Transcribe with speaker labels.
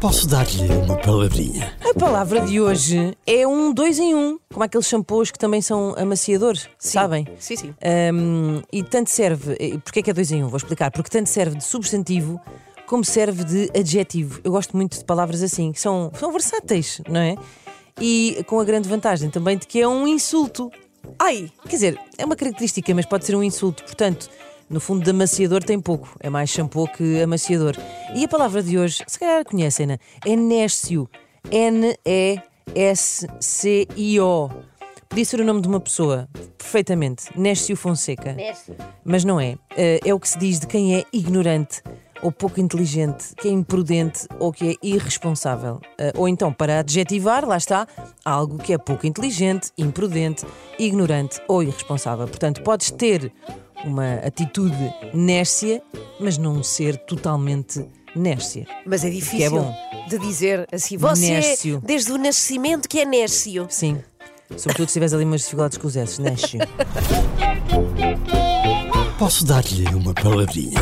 Speaker 1: Posso dar-lhe uma palavrinha?
Speaker 2: A palavra de hoje é um dois em um, como aqueles shampoos que também são amaciadores, sabem?
Speaker 3: Sim, sim.
Speaker 2: Um, e tanto serve. e Porquê que é dois em um? Vou explicar. Porque tanto serve de substantivo como serve de adjetivo. Eu gosto muito de palavras assim, que são, são versáteis, não é? E com a grande vantagem também de que é um insulto.
Speaker 3: Ai,
Speaker 2: Quer dizer, é uma característica, mas pode ser um insulto. Portanto, no fundo, de amaciador tem pouco. É mais shampoo que amaciador. E a palavra de hoje, se calhar conhecem-na, é néscio. N-E-S-C-I-O. Podia ser o nome de uma pessoa, perfeitamente. Néscio Fonseca.
Speaker 3: Néscio.
Speaker 2: Mas não é. Eh, É o que se diz de quem é ignorante ou pouco inteligente, que é imprudente ou que é irresponsável. Eh, Ou então, para adjetivar, lá está, algo que é pouco inteligente, imprudente, ignorante ou irresponsável. Portanto, podes ter uma atitude nércia, mas não ser totalmente nércia.
Speaker 3: mas é
Speaker 2: Que
Speaker 3: difícil
Speaker 2: é bom.
Speaker 3: de dizer assim. Você,
Speaker 2: Néscio.
Speaker 3: desde o nascimento, que é Néscio.
Speaker 2: Sim. Sobretudo se tiveres ali umas dificuldades com os S, néscio.
Speaker 1: Posso dar-lhe uma palavrinha?